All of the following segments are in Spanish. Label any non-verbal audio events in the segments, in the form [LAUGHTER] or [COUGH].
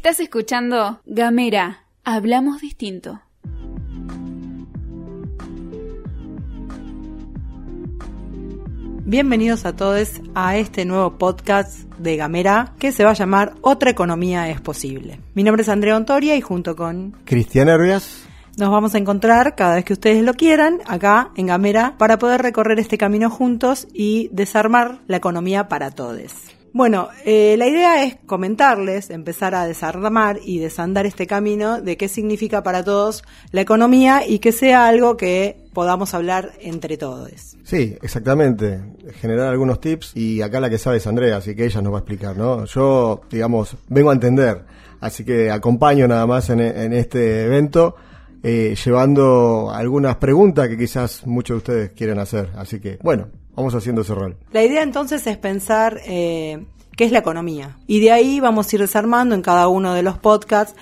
Estás escuchando Gamera, hablamos distinto. Bienvenidos a todos a este nuevo podcast de Gamera que se va a llamar Otra economía es posible. Mi nombre es Andrea Ontoria y junto con Cristian Herbias nos vamos a encontrar cada vez que ustedes lo quieran acá en Gamera para poder recorrer este camino juntos y desarmar la economía para todos. Bueno, eh, la idea es comentarles, empezar a desarmar y desandar este camino de qué significa para todos la economía y que sea algo que podamos hablar entre todos. Sí, exactamente. Generar algunos tips y acá la que sabe es Andrea, así que ella nos va a explicar, ¿no? Yo, digamos, vengo a entender, así que acompaño nada más en, este evento. Eh, llevando algunas preguntas que quizás muchos de ustedes quieren hacer. Así que, bueno, Vamos haciendo ese rol. La idea entonces es pensar eh, qué es la economía. Y de ahí vamos a ir desarmando en cada uno de los podcasts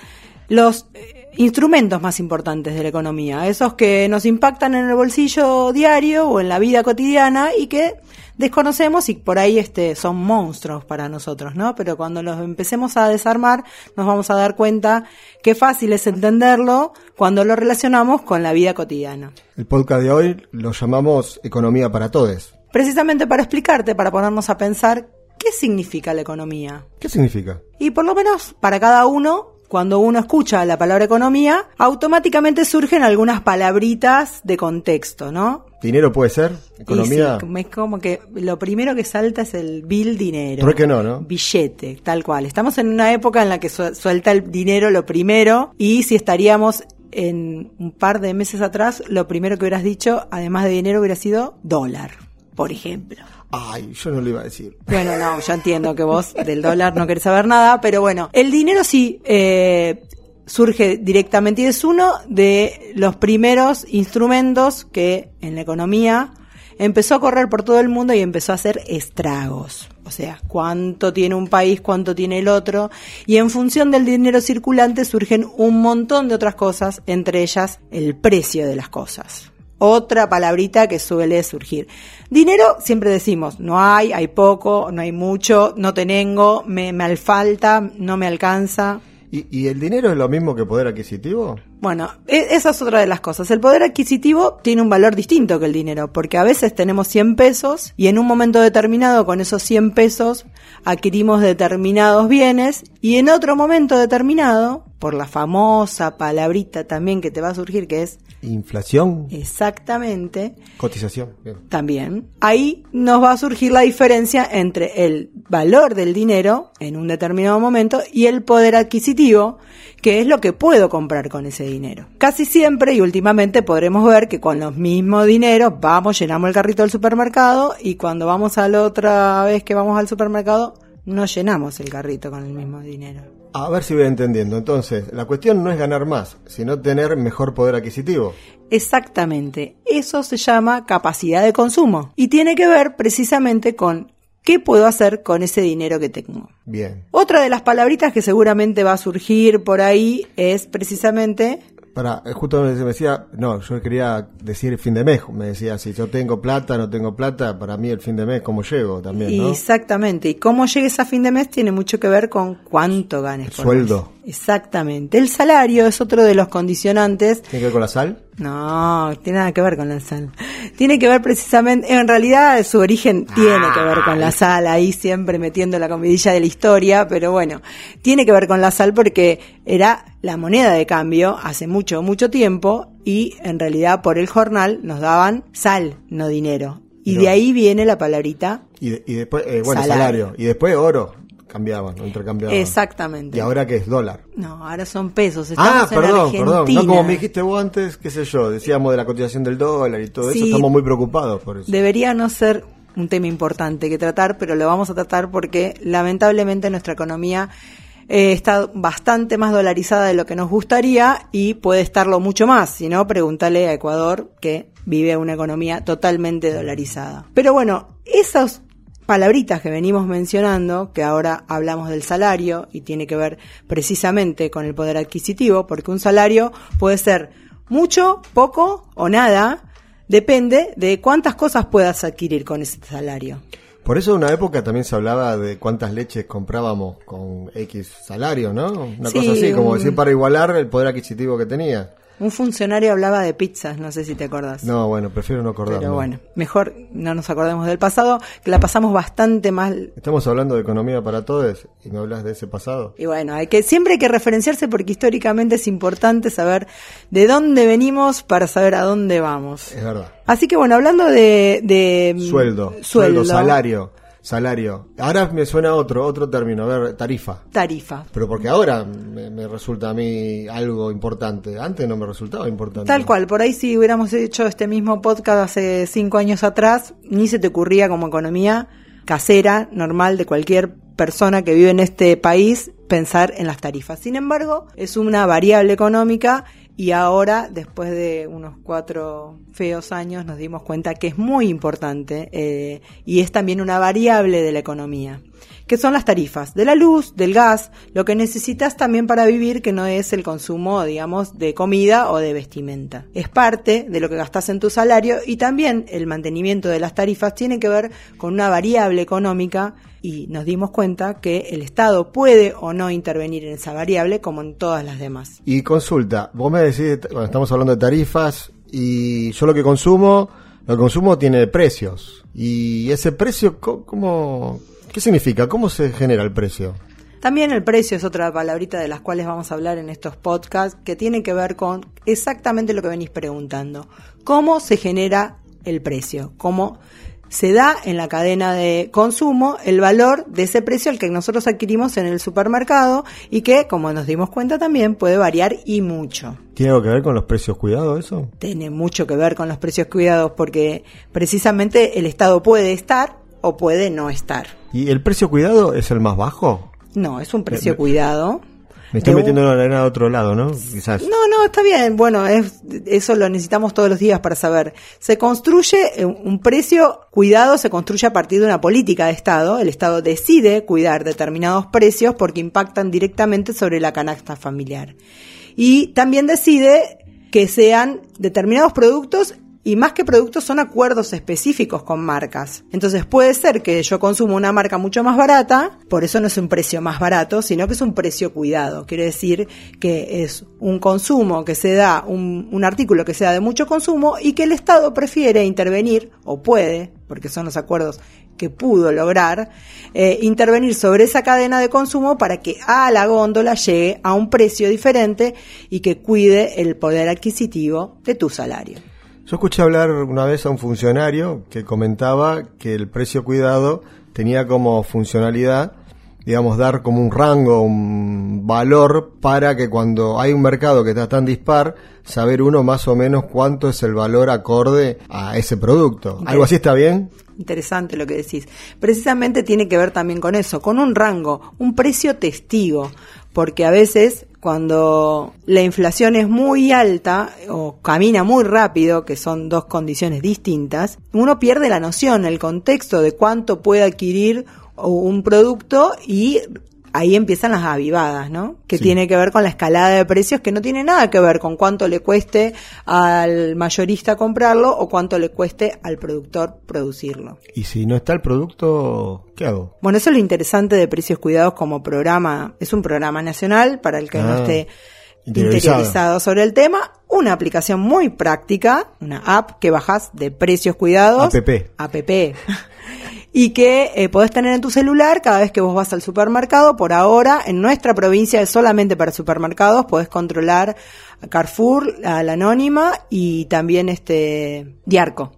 los eh, instrumentos más importantes de la economía, esos que nos impactan en el bolsillo diario o en la vida cotidiana y que desconocemos y por ahí este son monstruos para nosotros, ¿no? Pero cuando los empecemos a desarmar nos vamos a dar cuenta que fácil es entenderlo cuando lo relacionamos con la vida cotidiana. El podcast de hoy lo llamamos Economía para Todes precisamente para explicarte, para ponernos a pensar qué significa la economía. ¿Qué significa? Y por lo menos para cada uno, cuando uno escucha la palabra economía, automáticamente surgen algunas palabritas de contexto, ¿no? ¿Dinero puede ser? ¿Economía? sí, es como que lo primero que salta es el bill dinero. ¿Por qué no, no? Billete, tal cual. Estamos en una época en la que suelta el dinero lo primero y si estaríamos en un par de meses atrás, lo primero que hubieras dicho, además de dinero, hubiera sido dólar por ejemplo. Ay, yo no lo iba a decir. Bueno, no, yo entiendo que vos del dólar no querés saber nada, pero bueno, el dinero sí eh, surge directamente y es uno de los primeros instrumentos que en la economía empezó a correr por todo el mundo y empezó a hacer estragos. O sea, cuánto tiene un país, cuánto tiene el otro. Y en función del dinero circulante surgen un montón de otras cosas, entre ellas el precio de las cosas otra palabrita que suele surgir. Dinero, siempre decimos, no hay, hay poco, no hay mucho, no tengo, me, me falta, no me alcanza. ¿Y, ¿Y, el dinero es lo mismo que poder adquisitivo? Bueno, e, esa es otra de las cosas. El poder adquisitivo tiene un valor distinto que el dinero, porque a veces tenemos 100 pesos y en un momento determinado con esos 100 pesos adquirimos determinados bienes y en otro momento determinado, por la famosa palabrita también que te va a surgir que es Inflación. Exactamente. Cotización. También. Ahí nos va a surgir la diferencia entre el valor del dinero en un determinado momento y el poder adquisitivo, que es lo que puedo comprar con ese dinero. Casi siempre y últimamente podremos ver que con los mismos dineros vamos, llenamos el carrito del supermercado y cuando vamos a la otra vez que vamos al supermercado no llenamos el carrito con el mismo dinero. A ver si voy entendiendo. Entonces, la cuestión no es ganar más, sino tener mejor poder adquisitivo. Exactamente. Eso se llama capacidad de consumo y tiene que ver precisamente con qué puedo hacer con ese dinero que tengo. Bien. Otra de las palabritas que seguramente va a surgir por ahí es precisamente para, eh, justo me decía, no, yo quería decir fin de mes, me decía, si yo tengo plata, no tengo plata, para mí el fin de mes, ¿cómo llego también? ¿no? Exactamente, y cómo llegues a fin de mes tiene mucho que ver con cuánto ganes. El sueldo. Exactamente, el salario es otro de los condicionantes. ¿Tiene que ver con la sal? No, tiene nada que ver con la sal. Tiene que ver precisamente, en realidad su origen tiene que ver con la sal, ahí siempre metiendo la comidilla de la historia, pero bueno, tiene que ver con la sal porque era la moneda de cambio hace mucho, mucho tiempo y en realidad por el jornal nos daban sal, no dinero. Y de ahí viene la palabrita. Y, después, eh, bueno, salario. Y después oro cambiaban, intercambiaban. Exactamente. ¿Y ahora qué es dólar? No, ahora son pesos. ah, perdón, perdón. No como me dijiste vos antes, qué sé yo, decíamos de la cotización del dólar y todo eso, estamos muy preocupados por eso. Debería no ser un tema importante que tratar, pero lo vamos a tratar porque lamentablemente nuestra economía eh, está bastante más dolarizada de lo que nos gustaría y puede estarlo mucho más. Si no, pregúntale a Ecuador que vive una economía totalmente dolarizada. Pero bueno, esos palabritas que venimos mencionando, que ahora hablamos del salario y tiene que ver precisamente con el poder adquisitivo, porque un salario puede ser mucho, poco o nada, depende de cuántas cosas puedas adquirir con ese salario. Por eso en una época también se hablaba de cuántas leches comprábamos con X salario, ¿no? Una Sí, cosa así, como decir para igualar el poder adquisitivo que tenía. Un funcionario hablaba de pizzas, no sé si te acordás. No, bueno, prefiero no acordarme. Pero bueno, mejor no nos acordemos del pasado, que la pasamos bastante mal. Estamos hablando de economía para todos y me hablas de ese pasado. Y bueno, hay que, siempre hay que referenciarse porque históricamente es importante saber de dónde venimos para saber a dónde vamos. Es verdad. Así que bueno, hablando de, de mm, Sueldo, sueldo, salario, salario. Ahora me suena otro, otro término, a ver, tarifa. tarifa. Pero porque ahora me, me resulta a mí algo importante. Antes no me resultaba importante. Tal cual, por ahí si hubiéramos hecho este mismo podcast hace cinco años atrás, ni se te ocurría como economía casera, normal, de cualquier persona que vive en este país, pensar en las tarifas. Sin embargo, es una variable económica y ahora, después de unos cuatro feos años, nos dimos cuenta que es muy importante eh, y es también una variable de la economía que son las tarifas de la luz, del gas, lo que necesitas también para vivir, que no es el consumo, digamos, de comida o de vestimenta. Es parte de lo que gastas en tu salario y también el mantenimiento de las tarifas tiene que ver con una variable económica y nos dimos cuenta que el Estado puede o no intervenir en esa variable como en todas las demás. Y consulta, vos me decís, bueno, estamos hablando de tarifas y yo lo que consumo, lo que consumo tiene precios. Y ese precio, ¿cómo, qué significa? ¿Cómo se genera el precio? También el precio es otra palabrita de las cuales vamos a hablar en estos podcasts que tiene que ver con exactamente lo que venís preguntando. ¿Cómo se genera el precio? ¿Cómo se da en la cadena de consumo el valor de ese precio al que nosotros adquirimos en el supermercado y que, como nos dimos cuenta también, puede variar y mucho? ¿Tiene algo que ver con los precios cuidados eso? Tiene mucho que ver con los precios cuidados porque precisamente el Estado puede estar o puede no estar. ¿Y el precio cuidado es el más bajo? No, es un precio Me- cuidado. Me estoy un- metiendo en la arena de otro lado, ¿no? Quizás. No, no, está bien. Bueno, es, eso lo necesitamos todos los días para saber. Se construye eh, un precio cuidado, se construye a partir de una política de Estado. El Estado decide cuidar determinados precios porque impactan directamente sobre la canasta familiar. Y también decide que sean determinados productos y más que productos son acuerdos específicos con marcas. Entonces puede ser que yo consumo una marca mucho más barata, por eso no es un precio más barato, sino que es un precio cuidado. Quiere decir que es un consumo que se da, un, artículo que se da de mucho consumo y que el Estado prefiere intervenir, o puede, porque son los acuerdos que pudo lograr, eh, intervenir sobre esa cadena de consumo para que a la góndola llegue a un precio diferente y que cuide el poder adquisitivo de tu salario. Yo escuché hablar una vez a un funcionario que comentaba que el precio cuidado tenía como funcionalidad, digamos, dar como un rango, un valor para que cuando hay un mercado que está tan dispar, saber uno más o menos cuánto es el valor acorde a ese producto. ¿Algo así está bien? Interesante lo que decís. Precisamente tiene que ver también con eso, con un rango, un precio testigo, porque a veces cuando la inflación es muy alta o camina muy rápido, que son dos condiciones distintas, uno pierde la noción, el contexto de cuánto puede adquirir un producto y ahí empiezan las avivadas, ¿no? Que Sí. tiene que ver con la escalada de precios que no tiene nada que ver con cuánto le cueste al mayorista comprarlo o cuánto le cueste al productor producirlo. Y si no está el producto, ¿qué hago? Bueno, eso es lo interesante de Precios Cuidados como programa. Es un programa nacional para el que no Ah, esté interiorizado. interiorizado sobre el tema. Una aplicación muy práctica, una app que bajas de Precios Cuidados. APP. APP. [LAUGHS] y que eh, podés tener en tu celular cada vez que vos vas al supermercado. Por ahora, en nuestra provincia es solamente para supermercados. Podés controlar a Carrefour, a la Anónima y también este Diarco.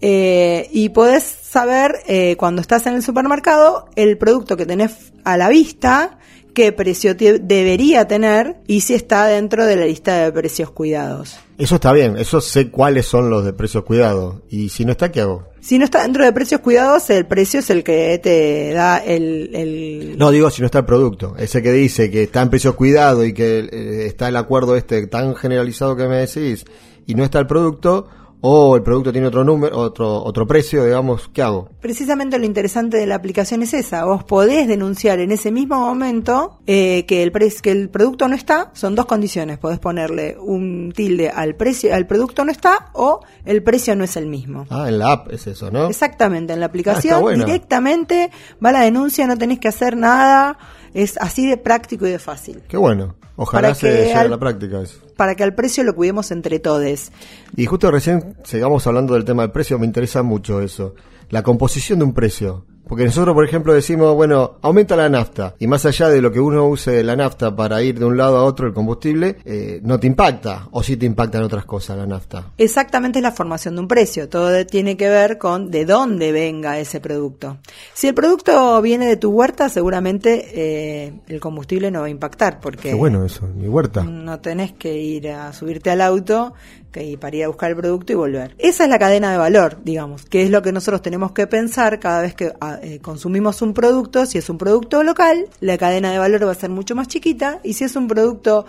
Eh, y podés saber eh, cuando estás en el supermercado el producto que tenés a la vista, qué precio te- debería tener y si está dentro de la lista de precios cuidados. Eso está bien, eso sé cuáles son los de precios cuidados. Y si no está, ¿qué hago? Si no está dentro de precios cuidados, el precio es el que te da el... el- No, digo si no está el producto. Ese que dice que está en precios cuidados y que eh, está el acuerdo este tan generalizado que me decís y no está el producto, o el producto tiene otro número, otro, otro precio, digamos, ¿qué hago? Precisamente lo interesante de la aplicación es esa. Vos podés denunciar en ese mismo momento eh, que, el que el producto no está. Son dos condiciones. Podés ponerle un tilde al precio, al producto no está o el precio no es el mismo. Ah, en la app es eso, ¿no? Exactamente, en la aplicación directamente va la denuncia, no tenés que hacer nada. Es así de práctico y de fácil. Qué bueno. Ojalá se llegue a la práctica eso. Para que al precio lo cuidemos entre todos. Y justo recién sigamos hablando del tema del precio, me interesa mucho eso. La composición de un precio. Porque nosotros, por ejemplo, decimos, bueno, aumenta la nafta. Y más allá de lo que uno use la nafta para ir de un lado a otro el combustible, eh, no te impacta. O sí te impactan otras cosas la nafta. Exactamente es la formación de un precio. Todo tiene que ver con de dónde venga ese producto. Si el producto viene de tu huerta, seguramente eh, el combustible no va a impactar. Porque Qué bueno eso, mi huerta. No tenés que ir a subirte al auto y para ir a buscar el producto y volver. Esa es la cadena de valor, digamos, que es lo que nosotros tenemos que pensar cada vez que eh, consumimos un producto. Si es un producto local, la cadena de valor va a ser mucho más chiquita y si es un producto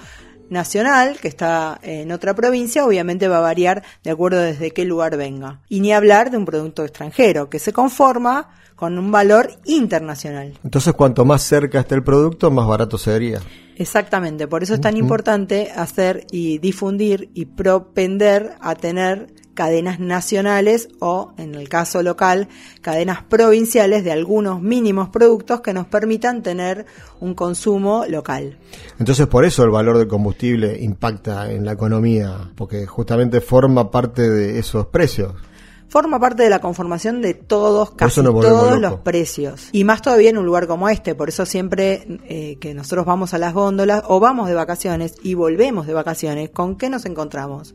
nacional que está en otra provincia, obviamente va a variar de acuerdo desde qué lugar venga. Y ni hablar de un producto extranjero que se conforma con un valor internacional. Entonces, cuanto más cerca esté el producto, más barato sería. Exactamente, por eso es tan importante hacer y difundir y propender a tener cadenas nacionales o, en el caso local, cadenas provinciales de algunos mínimos productos que nos permitan tener un consumo local. Entonces, por eso el valor del combustible impacta en la economía, porque justamente forma parte de esos precios forma parte de la conformación de todos, casi todos los precios. Y más todavía en un lugar como este. Por eso siempre eh, que nosotros vamos a las góndolas o vamos de vacaciones y volvemos de vacaciones, ¿con qué nos encontramos?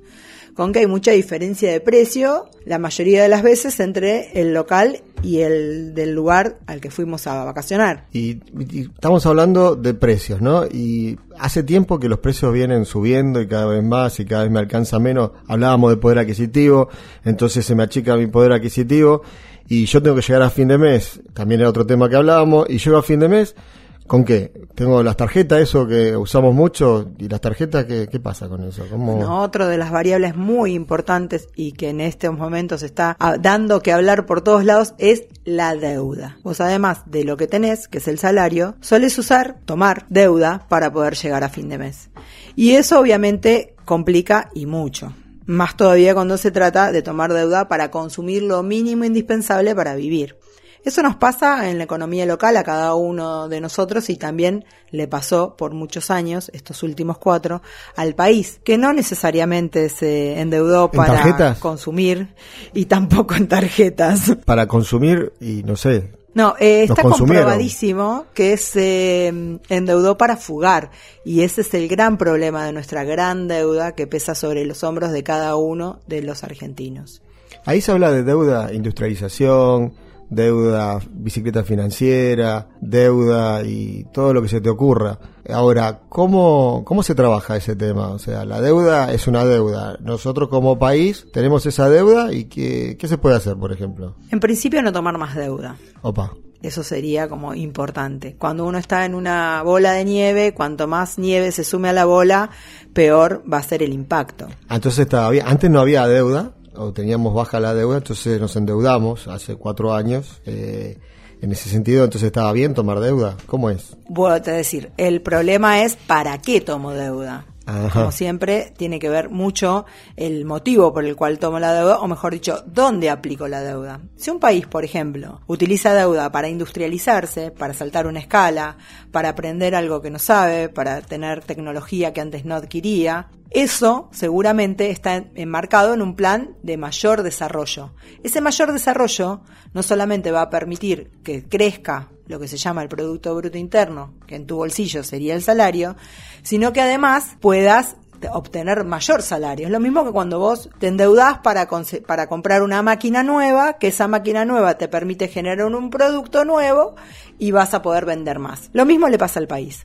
Con que hay mucha diferencia de precio la mayoría de las veces entre el local y el del lugar al que fuimos a vacacionar. Y, estamos hablando de precios, ¿no? Y hace tiempo que los precios vienen subiendo y cada vez más y cada vez me alcanza menos. Hablábamos de poder adquisitivo, entonces se me achica mi poder adquisitivo y yo tengo que llegar a fin de mes, también era otro tema que hablábamos, y llego a fin de mes ¿Con qué? Tengo las tarjetas, eso que usamos mucho, y las tarjetas, ¿qué, qué pasa con eso? ¿Cómo... de las variables muy importantes y que en estos momentos está ah, dando que hablar por todos lados es la deuda. Vos además de lo que tenés, que es el salario, sueles usar, tomar deuda para poder llegar a fin de mes. Y eso obviamente complica y mucho. Más todavía cuando se trata de tomar deuda para consumir lo mínimo indispensable para vivir. Eso nos pasa en la economía local a cada uno de nosotros y también le pasó por muchos años, estos últimos cuatro, al país, que no necesariamente se endeudó para consumir y tampoco en tarjetas. Para consumir y no sé, no, eh, está comprobadísimo que se em, endeudó para fugar y ese es el gran problema de nuestra gran deuda que pesa sobre los hombros de cada uno de los argentinos. Ahí se habla de deuda, industrialización, deuda, bicicleta financiera, deuda y todo lo que se te ocurra. Ahora, ¿cómo, ¿cómo se trabaja ese tema? O sea, la deuda es una deuda. Nosotros como país tenemos esa deuda y ¿qué, qué se puede hacer, por ejemplo? En principio no tomar más deuda. Opa. Eso sería como importante. Cuando uno está en una bola de nieve, cuanto más nieve se sume a la bola, peor va a ser el impacto. Ah, entonces bien. Antes no había deuda o teníamos baja la deuda, entonces nos endeudamos hace cuatro años. Eh, en ese sentido, entonces estaba bien tomar deuda. ¿Cómo es? Bueno, te decir, el problema es para qué tomo deuda. Como siempre, tiene que ver mucho el motivo por el cual tomo la deuda, o mejor dicho, dónde aplico la deuda. Si un país, por ejemplo, utiliza deuda para industrializarse, para saltar una escala, para aprender algo que no sabe, para tener tecnología que antes no adquiría, eso seguramente está enmarcado en un plan de mayor desarrollo. Ese mayor desarrollo no solamente va a permitir que crezca lo que se llama el Producto Bruto Interno, que en tu bolsillo sería el salario, sino que además puedas obtener mayor salario. Es lo mismo que cuando vos te endeudás para, para comprar una máquina nueva, que esa máquina nueva te permite generar un producto nuevo y vas a poder vender más. Lo mismo le pasa al país.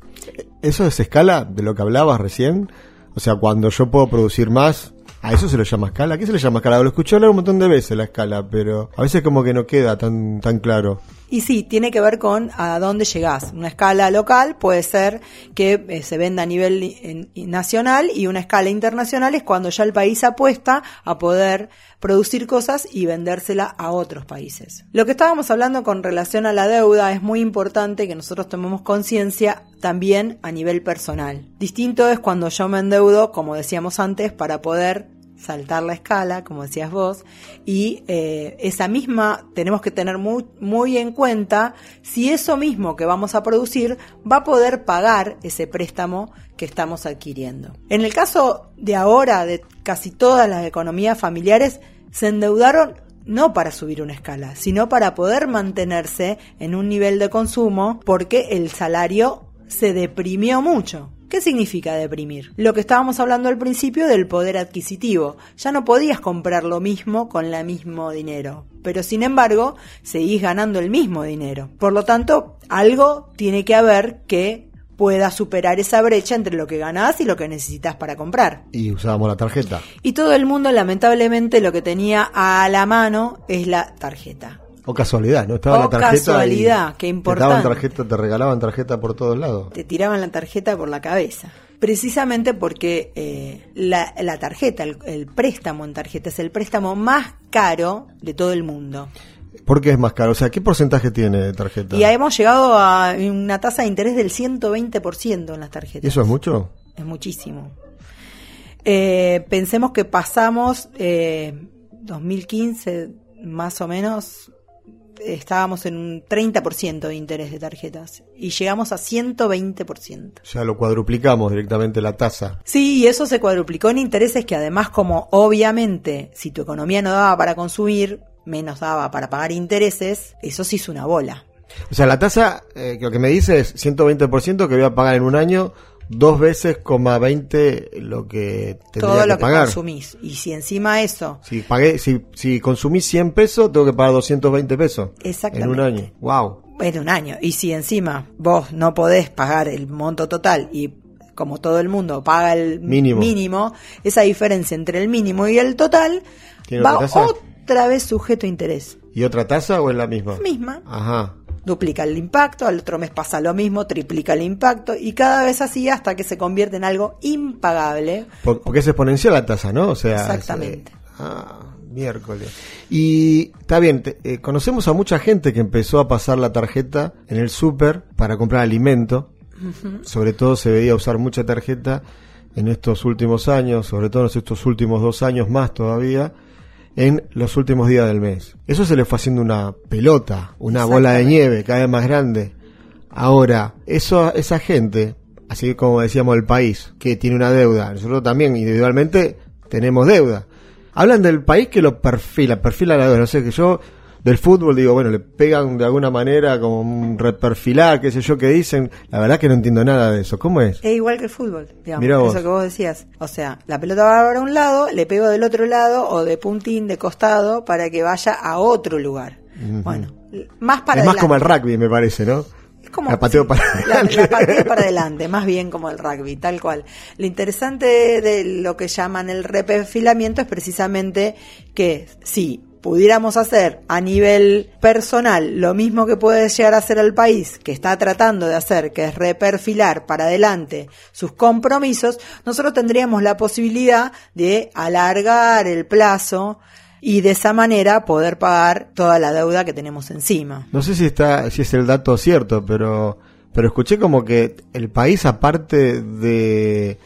¿Eso es escala de lo que hablabas recién? O sea, cuando yo puedo producir más, ¿A eso se lo llama escala? ¿Qué se le llama escala? Lo escuché hablar un montón de veces la escala, pero a veces como que no queda tan, tan claro. Y sí, tiene que ver con a dónde llegás. Una escala local puede ser que eh, se venda a nivel nacional y una escala internacional es cuando ya el país apuesta a poder producir cosas y vendérsela a otros países. Lo que estábamos hablando con relación a la deuda es muy importante que nosotros tomemos conciencia también a nivel personal. Distinto es cuando yo me endeudo, como decíamos antes, para poder saltar la escala, como decías vos, y eh, esa misma tenemos que tener muy, muy en cuenta si eso mismo que vamos a producir va a poder pagar ese préstamo que estamos adquiriendo. En el caso de ahora, de casi todas las economías familiares, se endeudaron no para subir una escala, sino para poder mantenerse en un nivel de consumo porque el salario se deprimió mucho. ¿Qué significa deprimir? Lo que estábamos hablando al principio del poder adquisitivo. Ya no podías comprar lo mismo con el mismo dinero, pero sin embargo seguís ganando el mismo dinero. Por lo tanto, algo tiene que haber que pueda superar esa brecha entre lo que ganás y lo que necesitas para comprar. Y usábamos la tarjeta. Y todo el mundo lamentablemente lo que tenía a la mano es la tarjeta. O casualidad, ¿no? Estaba O la tarjeta. y casualidad, qué Te importante. daban tarjeta, te regalaban tarjeta por todos lados. te tiraban la tarjeta por la cabeza. Precisamente porque eh, la, la tarjeta, el, el préstamo en tarjeta es el préstamo más caro de todo el mundo. ¿Por qué es más caro? O sea, ¿qué porcentaje tiene de tarjeta? Y hemos llegado a una tasa de interés del 120% en las tarjetas. ¿Y eso es mucho? Es muchísimo. Eh, pensemos que pasamos eh, 2015 más o menos estábamos en un 30% de interés de tarjetas y llegamos a 120%. O sea, lo cuadruplicamos directamente la tasa. Sí, y eso se cuadruplicó en intereses que además como obviamente si tu economía no daba para consumir, menos daba para pagar intereses, eso sí es una bola. O sea, la tasa, eh, que lo que me dice es 120% que voy a pagar en un año dos veces, coma 20 lo que tendría Todo que lo que pagar. consumís. Y si encima eso Si pagué, si, si consumí 100 pesos, tengo que pagar 220 pesos. Exactamente. En un año. Wow. en un año. Y si encima vos no podés pagar el monto total y como todo el mundo paga el Mínimo. mínimo, esa diferencia entre el mínimo y el total ¿Tiene va otra vez sujeto a interés. ¿Y otra tasa o es la misma? Misma. Ajá. Duplica el impacto, al otro mes pasa lo mismo, triplica el impacto y cada vez así hasta que se convierte en algo impagable. Por- porque es exponencial la tasa, ¿no? O sea, Exactamente. es, eh, ah, miércoles. Y está bien, te- eh, conocemos a mucha gente que empezó a pasar la tarjeta en el súper para comprar alimento. Sobre todo se veía usar mucha tarjeta en estos últimos años, sobre todo en estos últimos dos años más todavía, en los últimos días del mes. Eso se le fue haciendo una pelota, una bola de nieve cada vez más grande. Ahora, eso, esa gente, así como decíamos el país, que tiene una deuda, nosotros también individualmente tenemos deuda. Hablan del país que lo perfila, perfila la deuda. No sé, que yo del fútbol digo, bueno, le pegan de alguna manera como un reperfilar, qué sé yo, que dicen. La verdad que no entiendo nada de eso. ¿Cómo es? Es igual que el fútbol, digamos, Mirá vos. eso que vos decías. O sea, la pelota va para un lado, le pego del otro lado o de puntín, de costado, para que vaya a otro lugar. Bueno, más para es más adelante. como el rugby, me parece, ¿no? Es como La pateo sí, para la- adelante. la pateo para [LAUGHS] adelante, más bien como el rugby, tal cual. Lo interesante de lo que llaman el reperfilamiento es precisamente que si pudiéramos hacer a nivel personal lo mismo que puede llegar a hacer el país, que está tratando de hacer, que es reperfilar para adelante sus compromisos, nosotros tendríamos la posibilidad de alargar el plazo y de esa manera poder pagar toda la deuda que tenemos encima. No sé si está, si es el dato cierto, pero, pero escuché como que el país, aparte de,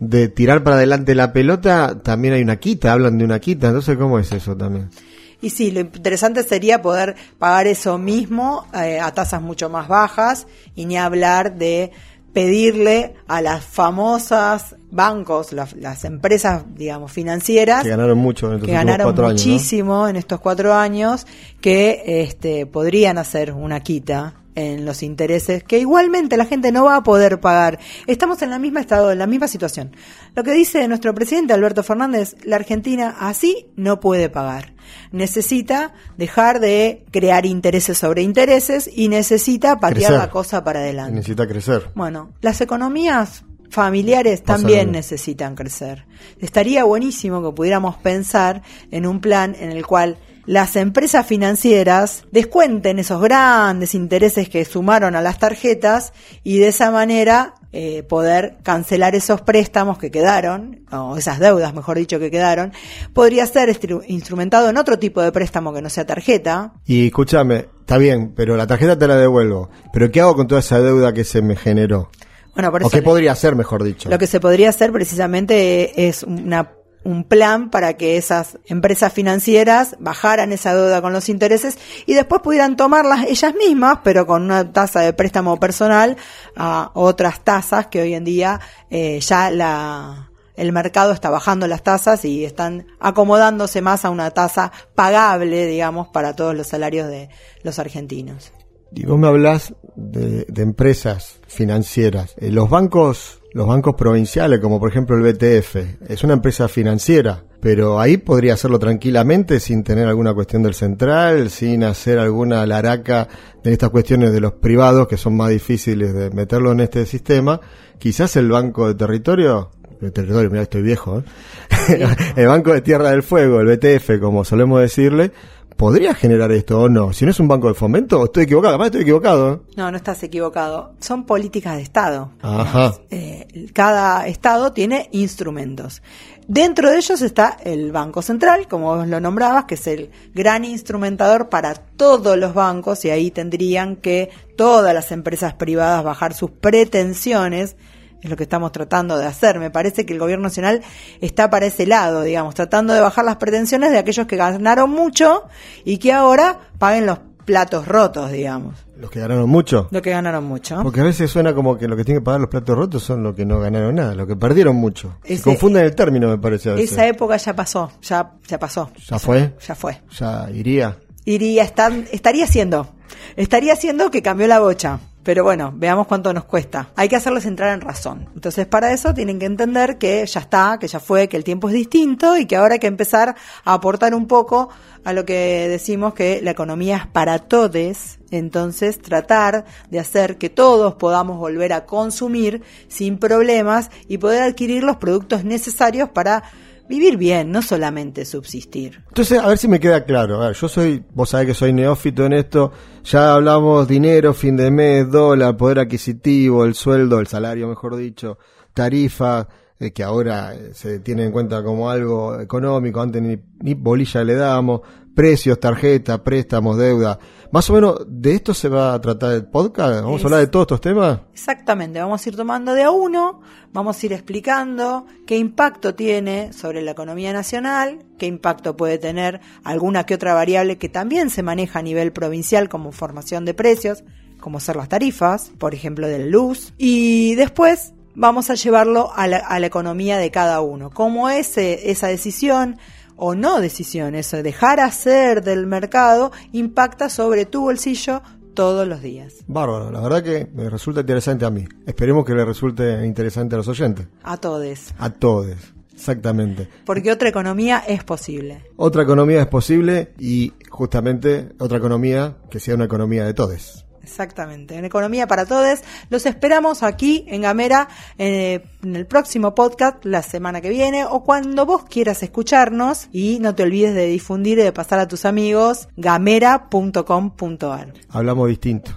de tirar para adelante la pelota, también hay una quita, hablan de una quita, entonces ¿cómo es eso también? Y sí, lo interesante sería poder pagar eso mismo eh, a tasas mucho más bajas y ni hablar de pedirle a las famosas bancos, las, las empresas, digamos, financieras, Que ganaron mucho en estos que ganaron cuatro años, ¿no? muchísimo en estos cuatro años, que este, podrían hacer una quita en los intereses que igualmente la gente no va a poder pagar. Estamos en la misma estado, en la misma situación. Lo que dice nuestro presidente Alberto Fernández, la Argentina así no puede pagar. Necesita dejar de crear intereses sobre intereses y necesita patear Crecer. la cosa para adelante. Necesita crecer. Bueno, las economías familiares también necesitan crecer. Estaría buenísimo que pudiéramos pensar en un plan en el cual las empresas financieras descuenten esos grandes intereses que sumaron a las tarjetas y de esa manera eh, poder cancelar esos préstamos que quedaron, o esas deudas, mejor dicho, que quedaron, podría ser instrumentado en otro tipo de préstamo que no sea tarjeta. Y escúchame, está bien, pero la tarjeta te la devuelvo. Pero ¿qué hago con toda esa deuda que se me generó? Bueno, por ¿O qué podría hacer, mejor dicho? Lo que se podría hacer precisamente es una un plan para que esas empresas financieras bajaran esa deuda con los intereses y después pudieran tomarlas ellas mismas, pero con una tasa de préstamo personal a otras tasas que hoy en día eh, ya la, el mercado está bajando las tasas y están acomodándose más a una tasa pagable, digamos, para todos los salarios de los argentinos. Y vos me hablas de, empresas financieras. Eh, los bancos, los bancos provinciales, como por ejemplo el BTF, es una empresa financiera, pero ahí podría hacerlo tranquilamente sin tener alguna cuestión del central, sin hacer alguna laraca de estas cuestiones de los privados que son más difíciles de meterlo en este sistema. Quizás el Banco de Territorio el territorio, mira, estoy viejo, ¿eh? [LAUGHS] el Banco de Tierra del Fuego, el BTF, como solemos decirle, podría generar esto o no. Si no es un banco de fomento, estoy equivocado. Además, estoy equivocado. No, no estás equivocado. Son políticas de Estado. Ajá. Eh, cada Estado tiene instrumentos. Dentro de ellos está el Banco Central, como vos lo nombrabas, que es el gran instrumentador para todos los bancos y ahí tendrían que todas las empresas privadas bajar sus pretensiones es lo que estamos tratando de hacer. Me parece que el gobierno nacional está para ese lado, digamos, tratando de bajar las pretensiones de aquellos que ganaron mucho y que ahora paguen los platos rotos, digamos. ¿Los que ganaron mucho? Los que ganaron mucho. Porque a veces suena como que lo que tienen que pagar los platos rotos son los que no ganaron nada, los que perdieron mucho. Se confunden el término, me parece. Esa época ya pasó, ya, ya pasó. ¿Ya fue? Ya fue. Ya iría. Iría, estaría siendo. Estaría siendo que cambió la bocha. Pero bueno, veamos cuánto nos cuesta. Hay que hacerles entrar en razón. Entonces, para eso tienen que entender que ya está, que ya fue, que el tiempo es distinto y que ahora hay que empezar a aportar un poco a lo que decimos que la economía es para todos. Entonces, tratar de hacer que todos podamos volver a consumir sin problemas y poder adquirir los productos necesarios para vivir bien, no solamente subsistir. Entonces, a ver si me queda claro. A ver, yo soy, vos sabés que soy neófito en esto. Ya hablamos dinero, fin de mes, dólar, poder adquisitivo, el sueldo, el salario, mejor dicho, tarifa, eh, que ahora eh, se tiene en cuenta como algo económico, antes ni, ni bolilla le damos, precios, tarjeta, préstamos, deuda. Más o menos de esto se va a tratar el podcast. Vamos a hablar de todos estos temas. Exactamente, vamos a ir tomando de a uno, vamos a ir explicando qué impacto tiene sobre la economía nacional, qué impacto puede tener alguna que otra variable que también se maneja a nivel provincial como formación de precios, como ser las tarifas, por ejemplo, de la luz. Y después vamos a llevarlo a la, a la economía de cada uno. Cómo ese, esa decisión o no decisiones, o dejar hacer del mercado, impacta sobre tu bolsillo todos los días. Bárbaro, la verdad que me resulta interesante a mí. Esperemos que le resulte interesante a los oyentes. A todos. A todos. Exactamente. Porque otra economía es posible. Otra economía es posible y justamente otra economía que sea una economía de todos. Exactamente, en Economía para Todos. Los esperamos aquí en Gamera eh, en el próximo podcast la semana que viene o cuando vos quieras escucharnos y no te olvides de difundir y de pasar a tus amigos gamera.com.ar. Hablamos distinto.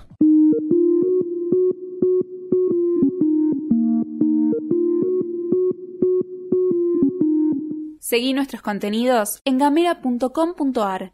Seguí nuestros contenidos en gamera.com.ar.